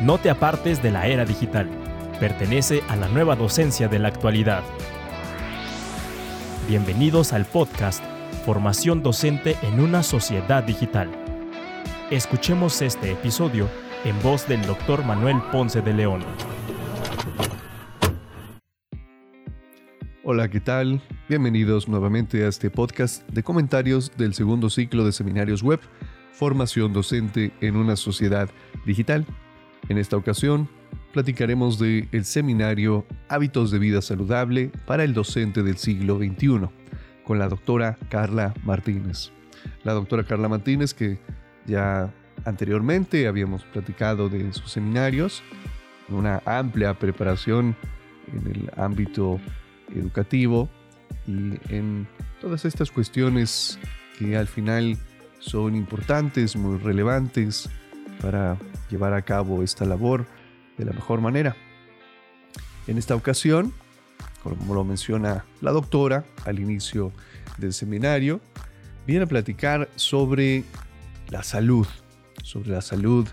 No te apartes de la era digital. Pertenece a la nueva docencia de la actualidad. Bienvenidos al podcast Formación Docente en una Sociedad Digital. Escuchemos este episodio en voz del Dr. Manuel Ponce de León. Hola, ¿qué tal? Bienvenidos nuevamente a este podcast de comentarios del segundo ciclo de seminarios web, Formación Docente en una Sociedad Digital. En esta ocasión, platicaremos del el seminario Hábitos de Vida Saludable para el Docente del siglo XXI, con la doctora Carla Martínez. La doctora Carla Martínez, que ya anteriormente habíamos platicado de sus seminarios, una amplia preparación en el ámbito educativo y en todas estas cuestiones que al final son importantes, muy relevantes para llevar a cabo esta labor de la mejor manera. En esta ocasión, como lo menciona la doctora al inicio del seminario, viene a platicar sobre la salud, sobre la salud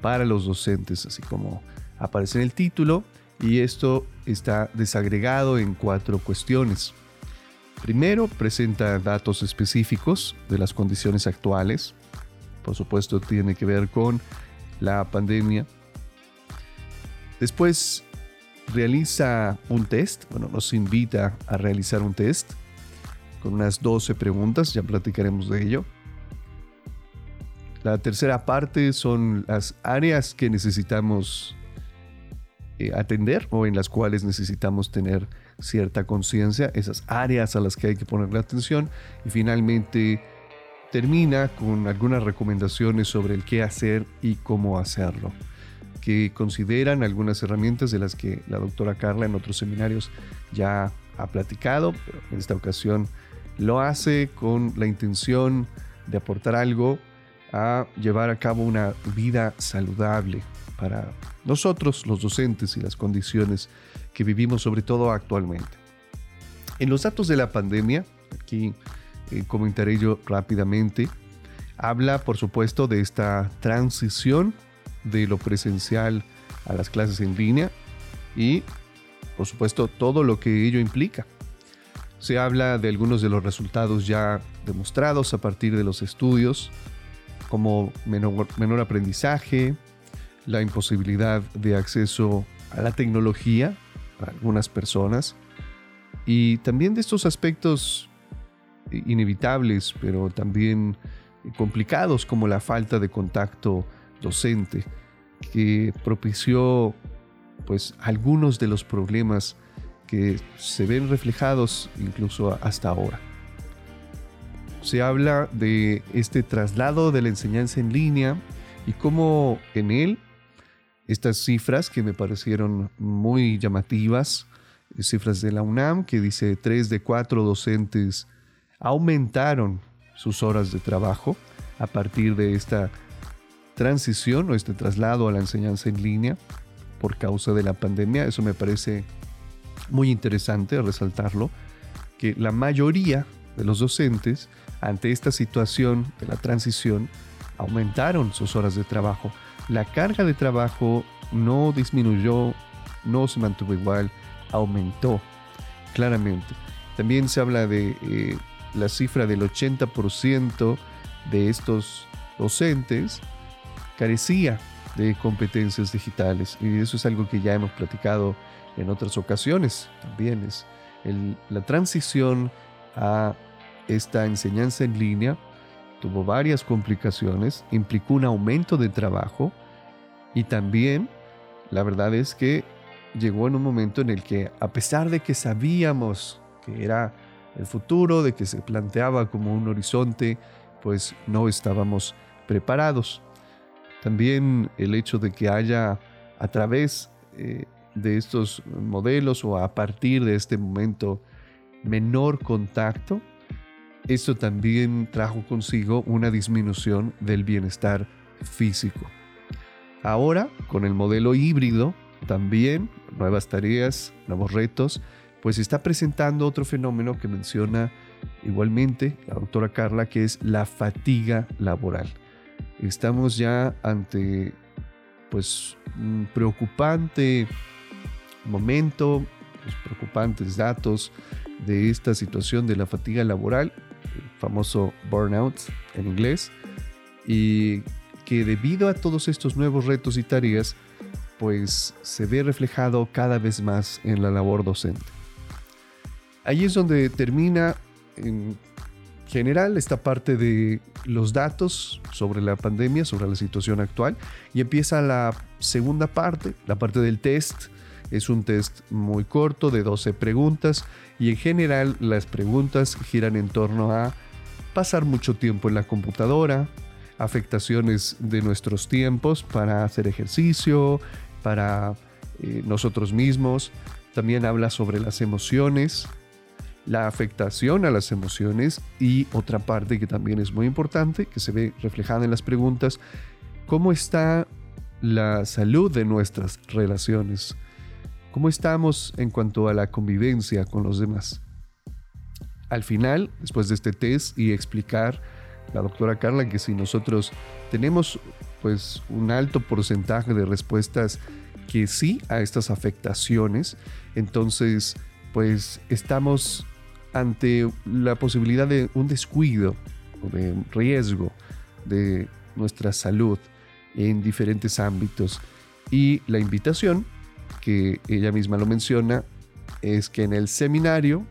para los docentes, así como aparece en el título, y esto está desagregado en cuatro cuestiones. Primero, presenta datos específicos de las condiciones actuales. Por supuesto, tiene que ver con la pandemia. Después, realiza un test, bueno, nos invita a realizar un test con unas 12 preguntas, ya platicaremos de ello. La tercera parte son las áreas que necesitamos eh, atender o en las cuales necesitamos tener cierta conciencia, esas áreas a las que hay que ponerle atención. Y finalmente termina con algunas recomendaciones sobre el qué hacer y cómo hacerlo, que consideran algunas herramientas de las que la doctora Carla en otros seminarios ya ha platicado, pero en esta ocasión lo hace con la intención de aportar algo a llevar a cabo una vida saludable para nosotros, los docentes y las condiciones que vivimos sobre todo actualmente. En los datos de la pandemia, aquí eh, comentaré yo rápidamente, habla por supuesto de esta transición de lo presencial a las clases en línea y por supuesto todo lo que ello implica. Se habla de algunos de los resultados ya demostrados a partir de los estudios, como menor, menor aprendizaje, la imposibilidad de acceso a la tecnología para algunas personas y también de estos aspectos inevitables, pero también complicados como la falta de contacto docente que propició pues algunos de los problemas que se ven reflejados incluso hasta ahora. Se habla de este traslado de la enseñanza en línea y cómo en él estas cifras que me parecieron muy llamativas, cifras de la UNAM que dice 3 de 4 docentes aumentaron sus horas de trabajo a partir de esta transición o este traslado a la enseñanza en línea por causa de la pandemia. Eso me parece muy interesante resaltarlo, que la mayoría de los docentes ante esta situación de la transición aumentaron sus horas de trabajo. La carga de trabajo no disminuyó, no se mantuvo igual, aumentó claramente. También se habla de eh, la cifra del 80% de estos docentes carecía de competencias digitales. Y eso es algo que ya hemos platicado en otras ocasiones también es la transición a esta enseñanza en línea tuvo varias complicaciones, implicó un aumento de trabajo y también la verdad es que llegó en un momento en el que a pesar de que sabíamos que era el futuro, de que se planteaba como un horizonte, pues no estábamos preparados. También el hecho de que haya a través eh, de estos modelos o a partir de este momento menor contacto, esto también trajo consigo una disminución del bienestar físico. Ahora, con el modelo híbrido, también nuevas tareas, nuevos retos, pues está presentando otro fenómeno que menciona igualmente la doctora Carla, que es la fatiga laboral. Estamos ya ante pues un preocupante momento, los preocupantes datos de esta situación de la fatiga laboral, el famoso burnout en inglés, y que debido a todos estos nuevos retos y tareas, pues se ve reflejado cada vez más en la labor docente. Ahí es donde termina en general esta parte de los datos sobre la pandemia, sobre la situación actual, y empieza la segunda parte, la parte del test. Es un test muy corto de 12 preguntas y en general las preguntas giran en torno a pasar mucho tiempo en la computadora, afectaciones de nuestros tiempos para hacer ejercicio, para eh, nosotros mismos. También habla sobre las emociones, la afectación a las emociones y otra parte que también es muy importante, que se ve reflejada en las preguntas, ¿cómo está la salud de nuestras relaciones? ¿Cómo estamos en cuanto a la convivencia con los demás? Al final, después de este test y explicar la doctora Carla que si nosotros tenemos pues un alto porcentaje de respuestas que sí a estas afectaciones, entonces pues estamos ante la posibilidad de un descuido o de riesgo de nuestra salud en diferentes ámbitos. Y la invitación, que ella misma lo menciona, es que en el seminario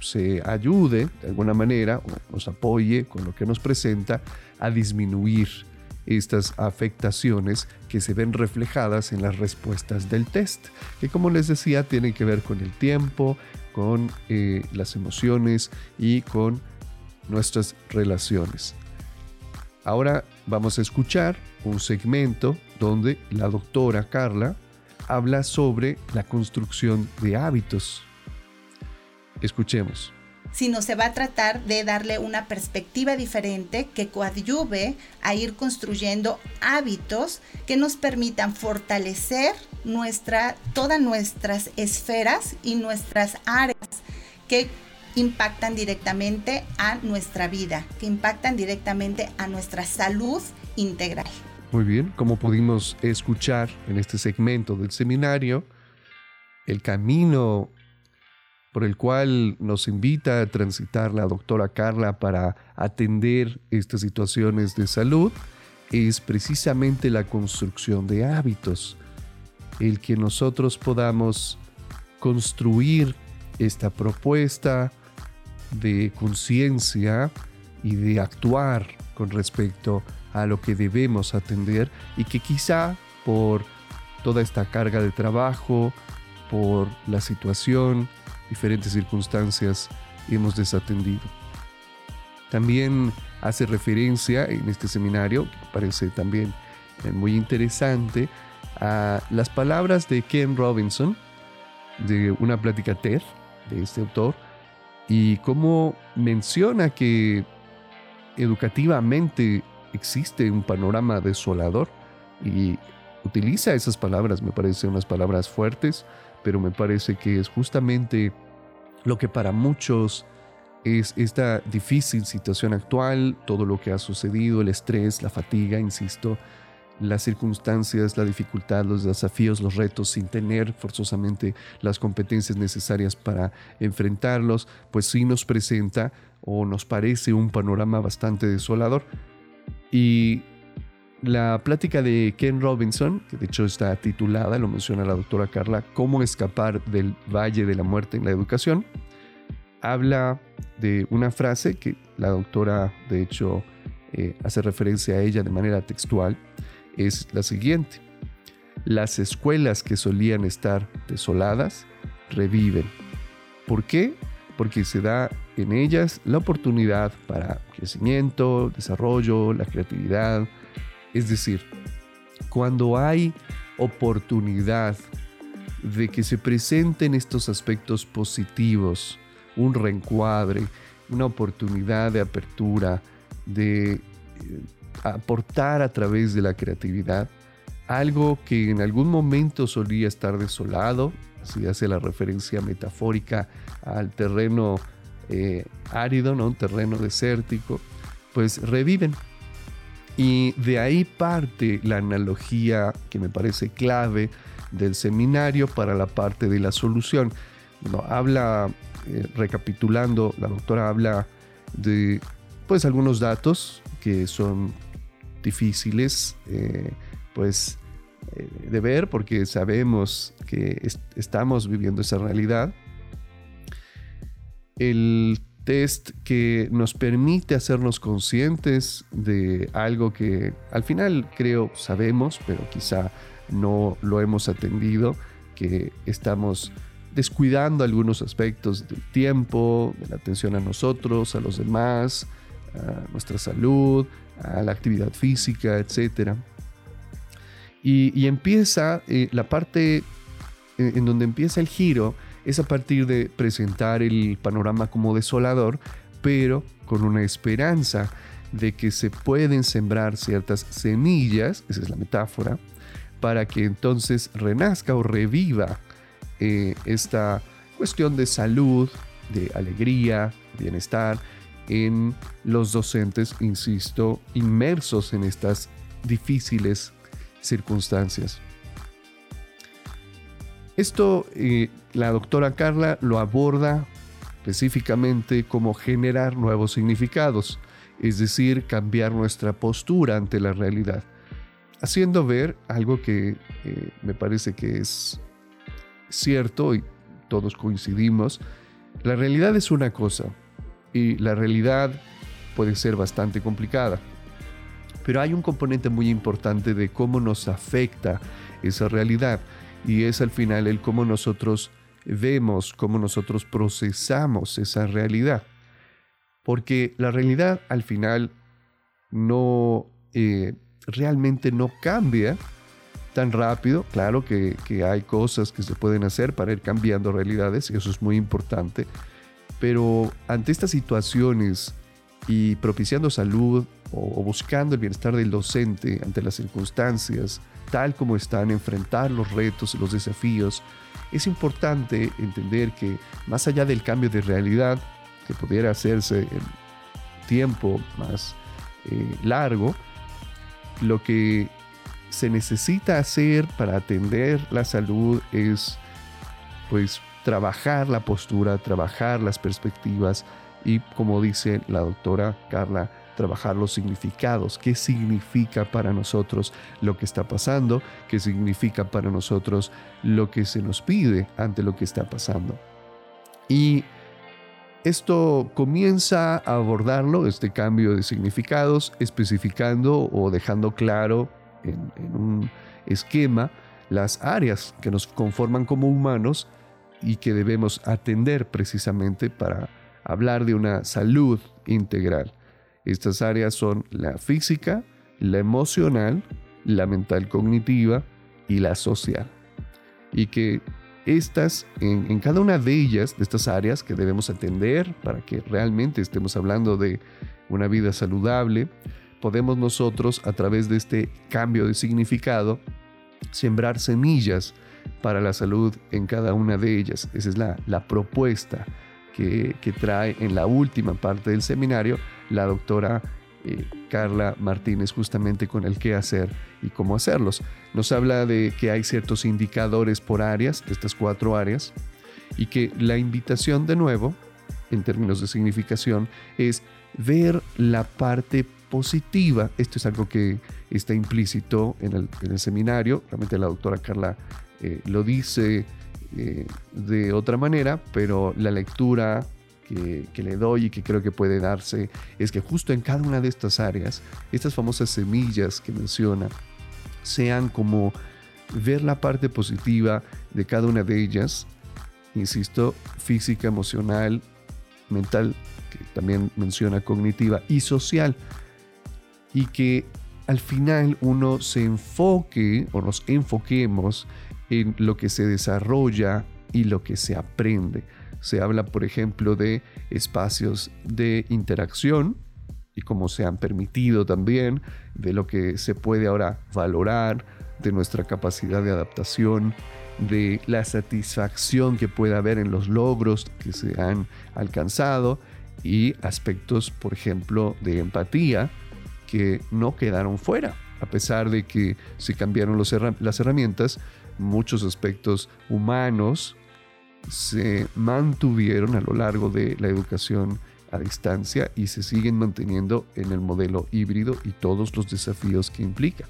se ayude de alguna manera nos apoye con lo que nos presenta a disminuir estas afectaciones que se ven reflejadas en las respuestas del test, que como les decía tienen que ver con el tiempo, con eh, las emociones y con nuestras relaciones. Ahora vamos a escuchar un segmento donde la doctora Carla habla sobre la construcción de hábitos. Escuchemos sino se va a tratar de darle una perspectiva diferente que coadyuve a ir construyendo hábitos que nos permitan fortalecer nuestra, todas nuestras esferas y nuestras áreas que impactan directamente a nuestra vida, que impactan directamente a nuestra salud integral. Muy bien, como pudimos escuchar en este segmento del seminario, el camino por el cual nos invita a transitar la doctora Carla para atender estas situaciones de salud es precisamente la construcción de hábitos, el que nosotros podamos construir esta propuesta de conciencia y de actuar con respecto a lo que debemos atender y que quizá por toda esta carga de trabajo, por la situación, diferentes circunstancias hemos desatendido. También hace referencia en este seminario, que parece también eh, muy interesante, a las palabras de Ken Robinson, de una plática TED de este autor, y cómo menciona que educativamente existe un panorama desolador y utiliza esas palabras, me parecen unas palabras fuertes, pero me parece que es justamente lo que para muchos es esta difícil situación actual, todo lo que ha sucedido, el estrés, la fatiga, insisto, las circunstancias, la dificultad, los desafíos, los retos sin tener forzosamente las competencias necesarias para enfrentarlos, pues sí nos presenta o nos parece un panorama bastante desolador. Y la plática de Ken Robinson, que de hecho está titulada, lo menciona la doctora Carla, Cómo escapar del Valle de la Muerte en la Educación, habla de una frase que la doctora de hecho eh, hace referencia a ella de manera textual, es la siguiente. Las escuelas que solían estar desoladas reviven. ¿Por qué? Porque se da en ellas la oportunidad para crecimiento, desarrollo, la creatividad, es decir, cuando hay oportunidad de que se presenten estos aspectos positivos, un reencuadre, una oportunidad de apertura, de eh, aportar a través de la creatividad algo que en algún momento solía estar desolado, así hace la referencia metafórica al terreno eh, árido, ¿no? un terreno desértico, pues reviven, Y de ahí parte la analogía que me parece clave del seminario para la parte de la solución. habla, eh, recapitulando, la doctora habla de pues algunos datos que son difíciles eh, pues eh, de ver porque sabemos que estamos viviendo esa realidad. El test que nos permite hacernos conscientes de algo que al final creo sabemos, pero quizá no lo hemos atendido, que estamos descuidando algunos aspectos del tiempo, de la atención a nosotros, a los demás, a nuestra salud, a la actividad física, etc. Y, empieza eh, la parte en, en donde empieza el giro, es a partir de presentar el panorama como desolador, pero con una esperanza de que se pueden sembrar ciertas semillas, esa es la metáfora, para que entonces renazca o reviva eh, esta cuestión de salud, de alegría, bienestar en los docentes, insisto, inmersos en estas difíciles circunstancias. Esto eh, la doctora Carla lo aborda específicamente como generar nuevos significados, es decir, cambiar nuestra postura ante la realidad haciendo ver algo que eh, me parece que es cierto y todos coincidimos. La realidad es una cosa y la realidad puede ser bastante complicada. Pero hay un componente muy importante de cómo nos afecta esa realidad y es al final el cómo nosotros vemos, cómo nosotros procesamos esa realidad. Porque la realidad al final no eh, realmente no cambia tan rápido. Claro que, hay cosas que se pueden hacer para ir cambiando realidades y eso es muy importante. Pero ante estas situaciones y propiciando salud o, buscando el bienestar del docente ante las circunstancias, tal como están, enfrentar los retos y los desafíos, es importante entender que más allá del cambio de realidad que pudiera hacerse en tiempo más eh, largo, lo que se necesita hacer para atender la salud es pues trabajar la postura, trabajar las perspectivas y como dice la doctora Carla, trabajar los significados, qué significa para nosotros lo que está pasando, qué significa para nosotros lo que se nos pide ante lo que está pasando. Y esto comienza a abordarlo, este cambio de significados, especificando o dejando claro en, un esquema las áreas que nos conforman como humanos y que debemos atender precisamente para hablar de una salud integral. Estas áreas son la física, la emocional, la mental cognitiva y la social. Y que estas, en, cada una de ellas, de estas áreas que debemos atender para que realmente estemos hablando de una vida saludable, podemos nosotros, a través de este cambio de significado, sembrar semillas para la salud en cada una de ellas. Esa es la, propuesta que, trae en la última parte del seminario la doctora eh, Carla Martínez justamente con el qué hacer y cómo hacerlos. Nos habla de que hay ciertos indicadores por áreas, estas cuatro áreas, y que la invitación de nuevo, en términos de significación, es ver la parte positiva. Esto es algo que está implícito en el, seminario. Realmente la doctora Carla eh, lo dice eh, de otra manera, pero la lectura que, le doy y que creo que puede darse es que justo en cada una de estas áreas, estas famosas semillas que menciona, sean como ver la parte positiva de cada una de ellas, insisto, física, emocional, mental, que también menciona cognitiva, y social, y que al final uno se enfoque o nos enfoquemos en lo que se desarrolla y lo que se aprende. Se habla, por ejemplo, de espacios de interacción y cómo se han permitido también, de lo que se puede ahora valorar, de nuestra capacidad de adaptación, de la satisfacción que puede haber en los logros que se han alcanzado y aspectos, por ejemplo, de empatía que no quedaron fuera. A pesar de que se cambiaron las herramientas, muchos aspectos humanos se mantuvieron a lo largo de la educación a distancia y se siguen manteniendo en el modelo híbrido y todos los desafíos que implica.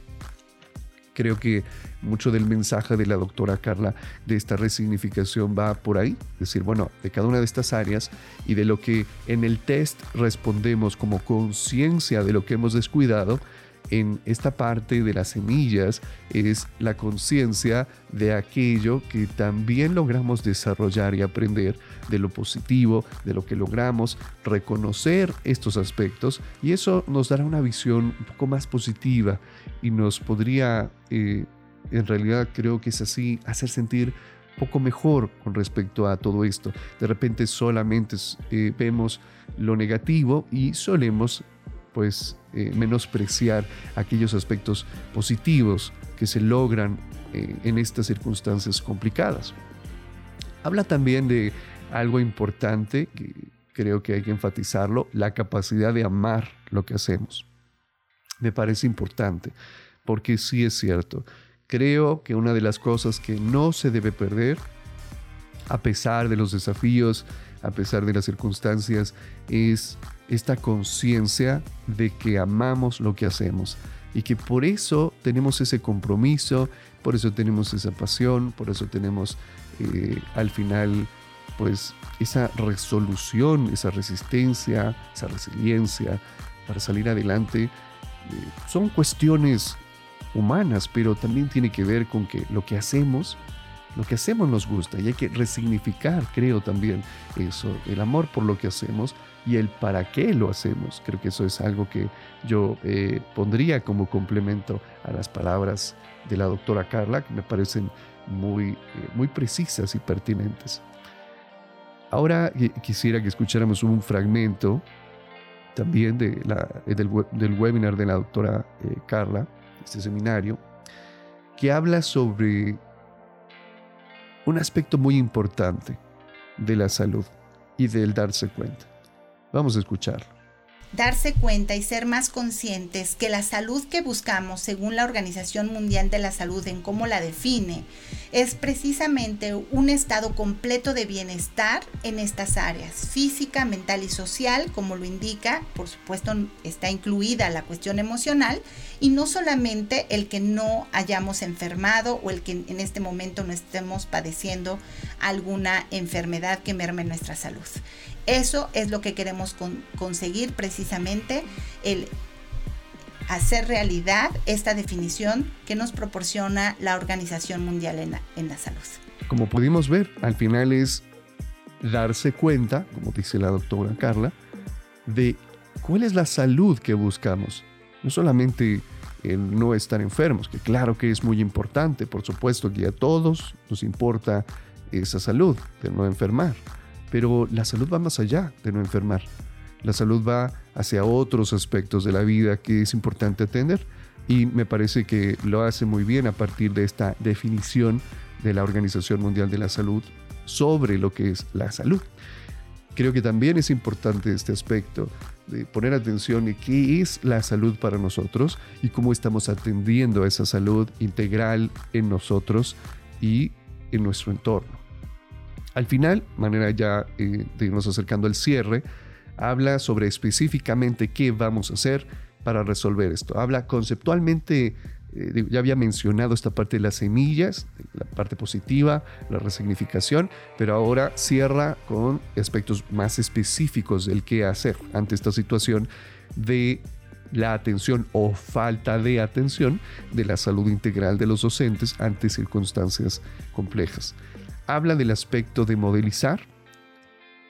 Creo que mucho del mensaje de la doctora Carla de esta resignificación va por ahí, decir, bueno, de cada una de estas áreas y de lo que en el test respondemos como conciencia de lo que hemos descuidado, en esta parte de las semillas es la conciencia de aquello que también logramos desarrollar y aprender, de lo positivo, de lo que logramos, reconocer estos aspectos y eso nos dará una visión un poco más positiva y nos podría, eh, en realidad creo que es así, hacer sentir poco mejor con respecto a todo esto. De repente solamente eh, vemos lo negativo y solemos pues eh, menospreciar aquellos aspectos positivos que se logran eh, en estas circunstancias complicadas. Habla también de algo importante que creo que hay que enfatizarlo, la capacidad de amar lo que hacemos. Me parece importante, porque sí es cierto. Creo que una de las cosas que no se debe perder, a pesar de los desafíos, a pesar de las circunstancias, es esta conciencia de que amamos lo que hacemos y que por eso tenemos ese compromiso, por eso tenemos esa pasión, por eso tenemos eh, al final pues esa resolución, esa resistencia, esa resiliencia para salir adelante. Eh, son cuestiones humanas, pero también tiene que ver con que lo que hacemos lo que hacemos nos gusta y hay que resignificar, creo también, eso, el amor por lo que hacemos y el para qué lo hacemos. Creo que eso es algo que yo eh, pondría como complemento a las palabras de la doctora Carla, que me parecen muy, eh, muy precisas y pertinentes. Ahora quisiera que escucháramos un fragmento también de la, del, del, webinar de la doctora eh, Carla, este seminario, que habla sobre un aspecto muy importante de la salud y del darse cuenta. Vamos a escucharlo darse cuenta y ser más conscientes que la salud que buscamos según la Organización Mundial de la Salud en cómo la define es precisamente un estado completo de bienestar en estas áreas, física, mental y social, como lo indica, por supuesto está incluida la cuestión emocional y no solamente el que no hayamos enfermado o el que en este momento no estemos padeciendo alguna enfermedad que merme nuestra salud. Eso es lo que queremos conseguir precisamente, el hacer realidad esta definición que nos proporciona la Organización Mundial en la, Salud. Como pudimos ver, al final es darse cuenta, como dice la doctora Carla, de cuál es la salud que buscamos. No solamente el no estar enfermos, que claro que es muy importante, por supuesto que a todos nos importa esa salud de no enfermar, pero la salud va más allá de no enfermar. La salud va hacia otros aspectos de la vida que es importante atender y me parece que lo hace muy bien a partir de esta definición de la Organización Mundial de la Salud sobre lo que es la salud. Creo que también es importante este aspecto de poner atención en qué es la salud para nosotros y cómo estamos atendiendo a esa salud integral en nosotros y en nuestro entorno. Al final, manera ya eh, de irnos acercando al cierre, habla sobre específicamente qué vamos a hacer para resolver esto. Habla conceptualmente, eh, ya había mencionado esta parte de las semillas, la parte positiva, la resignificación, pero ahora cierra con aspectos más específicos del qué hacer ante esta situación de la atención o falta de atención de la salud integral de los docentes ante circunstancias complejas habla del aspecto de modelizar,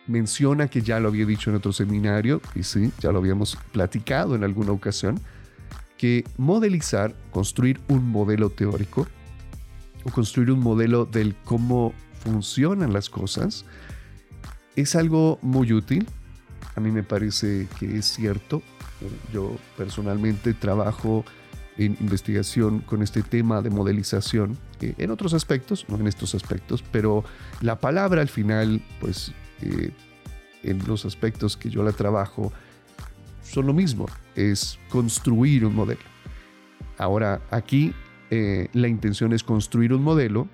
menciona que ya lo había dicho en otro seminario, y sí, ya lo habíamos platicado en alguna ocasión, que modelizar, construir un modelo teórico, o construir un modelo del cómo funcionan las cosas, es algo muy útil. A mí me parece que es cierto. Yo personalmente trabajo en investigación con este tema de modelización eh, en otros aspectos, no en estos aspectos, pero la palabra al final, pues eh, en los aspectos que yo la trabajo, son lo mismo, es construir un modelo. Ahora, aquí eh, la intención es construir un modelo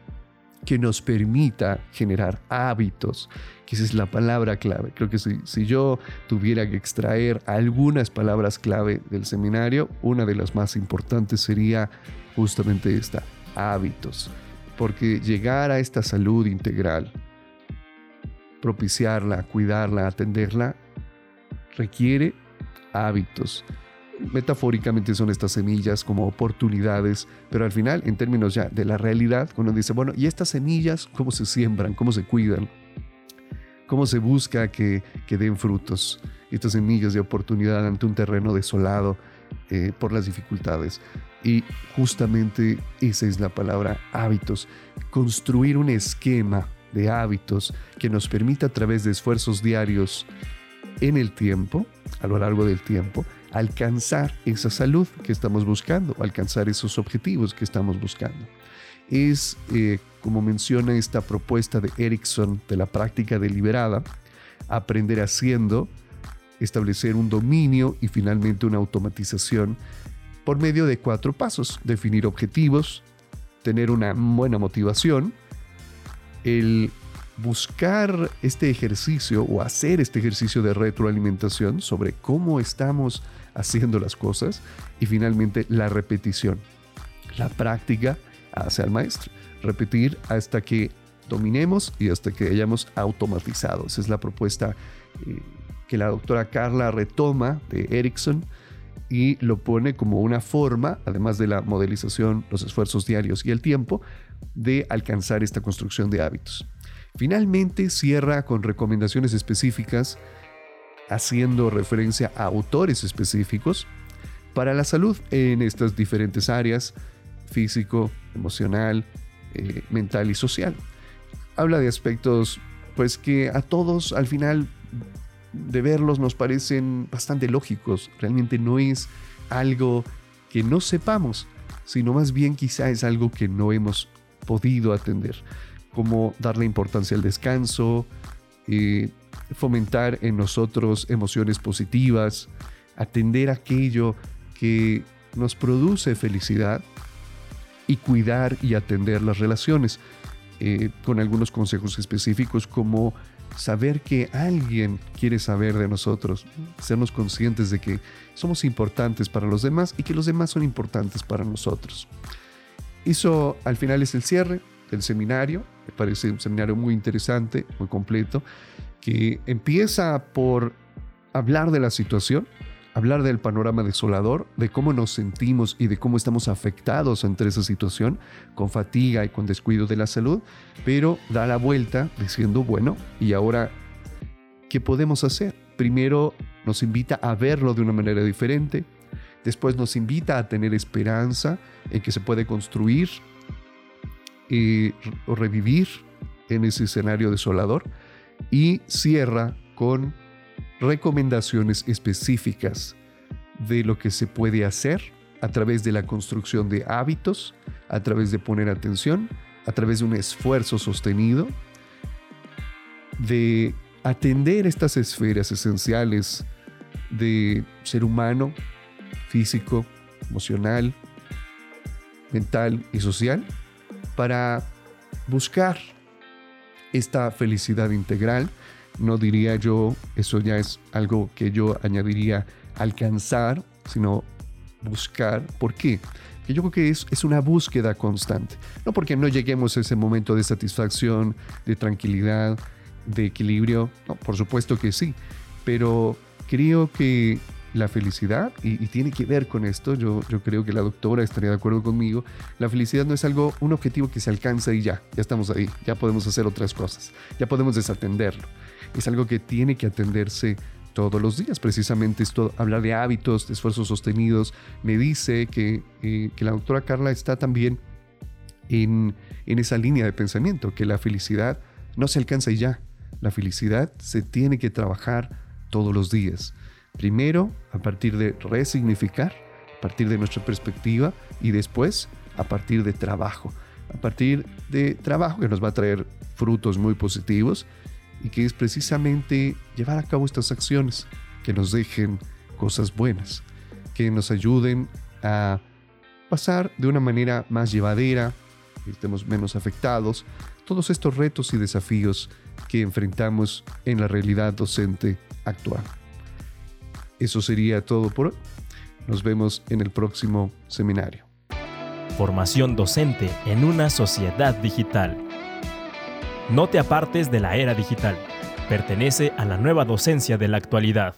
que nos permita generar hábitos, que esa es la palabra clave. Creo que si, si, yo tuviera que extraer algunas palabras clave del seminario, una de las más importantes sería justamente esta, hábitos. Porque llegar a esta salud integral, propiciarla, cuidarla, atenderla, requiere hábitos metafóricamente son estas semillas como oportunidades, pero al final, en términos ya de la realidad, uno dice, bueno, ¿y estas semillas cómo se siembran? ¿Cómo se cuidan? ¿Cómo se busca que, que den frutos? Estas semillas de oportunidad ante un terreno desolado eh, por las dificultades. Y justamente esa es la palabra hábitos. Construir un esquema de hábitos que nos permita a través de esfuerzos diarios en el tiempo, a lo largo del tiempo, alcanzar esa salud que estamos buscando, alcanzar esos objetivos que estamos buscando. Es, eh, como menciona esta propuesta de Erickson de la práctica deliberada, aprender haciendo, establecer un dominio y finalmente una automatización por medio de cuatro pasos. Definir objetivos, tener una buena motivación, el buscar este ejercicio o hacer este ejercicio de retroalimentación sobre cómo estamos haciendo las cosas y finalmente la repetición. La práctica hace al maestro. Repetir hasta que dominemos y hasta que hayamos automatizado. Esa es la propuesta eh, que la doctora Carla retoma de Erickson y lo pone como una forma, además de la modelización, los esfuerzos diarios y el tiempo, de alcanzar esta construcción de hábitos. Finalmente cierra con recomendaciones específicas haciendo referencia a autores específicos para la salud en estas diferentes áreas, físico, emocional, eh, mental y social. Habla de aspectos pues que a todos al final de verlos nos parecen bastante lógicos. Realmente no es algo que no sepamos, sino más bien quizá es algo que no hemos podido atender, como darle importancia al descanso, eh, fomentar en nosotros emociones positivas, atender aquello que nos produce felicidad y cuidar y atender las relaciones, eh, con algunos consejos específicos como saber que alguien quiere saber de nosotros, sernos conscientes de que somos importantes para los demás y que los demás son importantes para nosotros. Eso al final es el cierre del seminario, me parece un seminario muy interesante, muy completo, que empieza por hablar de la situación, hablar del panorama desolador, de cómo nos sentimos y de cómo estamos afectados entre esa situación, con fatiga y con descuido de la salud, pero da la vuelta diciendo, bueno, ¿y ahora qué podemos hacer? Primero nos invita a verlo de una manera diferente, después nos invita a tener esperanza en que se puede construir revivir en ese escenario desolador y cierra con recomendaciones específicas de lo que se puede hacer a través de la construcción de hábitos, a través de poner atención, a través de un esfuerzo sostenido, de atender estas esferas esenciales de ser humano, físico, emocional, mental y social, para buscar esta felicidad integral. No diría yo, eso ya es algo que yo añadiría alcanzar, sino buscar. ¿Por qué? Que yo creo que es, una búsqueda constante. No porque no lleguemos a ese momento de satisfacción, de tranquilidad, de equilibrio. No, por supuesto que sí. Pero creo que la felicidad, y, tiene que ver con esto, yo, yo creo que la doctora estaría de acuerdo conmigo, la felicidad no es algo, un objetivo que se alcanza y ya, ya estamos ahí, ya podemos hacer otras cosas, ya podemos desatenderlo. Es algo que tiene que atenderse todos los días. Precisamente esto, hablar de hábitos, de esfuerzos sostenidos, me dice que, eh, que la doctora Carla está también en, en esa línea de pensamiento, que la felicidad no se alcanza y ya. La felicidad se tiene que trabajar todos los días. Primero, a partir de resignificar, a partir de nuestra perspectiva y después a partir de trabajo. A partir de trabajo que nos va a traer frutos muy positivos y que es precisamente llevar a cabo estas acciones que nos dejen cosas buenas, que nos ayuden a pasar de una manera más llevadera, que estemos menos afectados, todos estos retos y desafíos que enfrentamos en la realidad docente actual. Eso sería todo por hoy. Nos vemos en el próximo seminario. Formación docente en una sociedad digital. No te apartes de la era digital. Pertenece a la nueva docencia de la actualidad.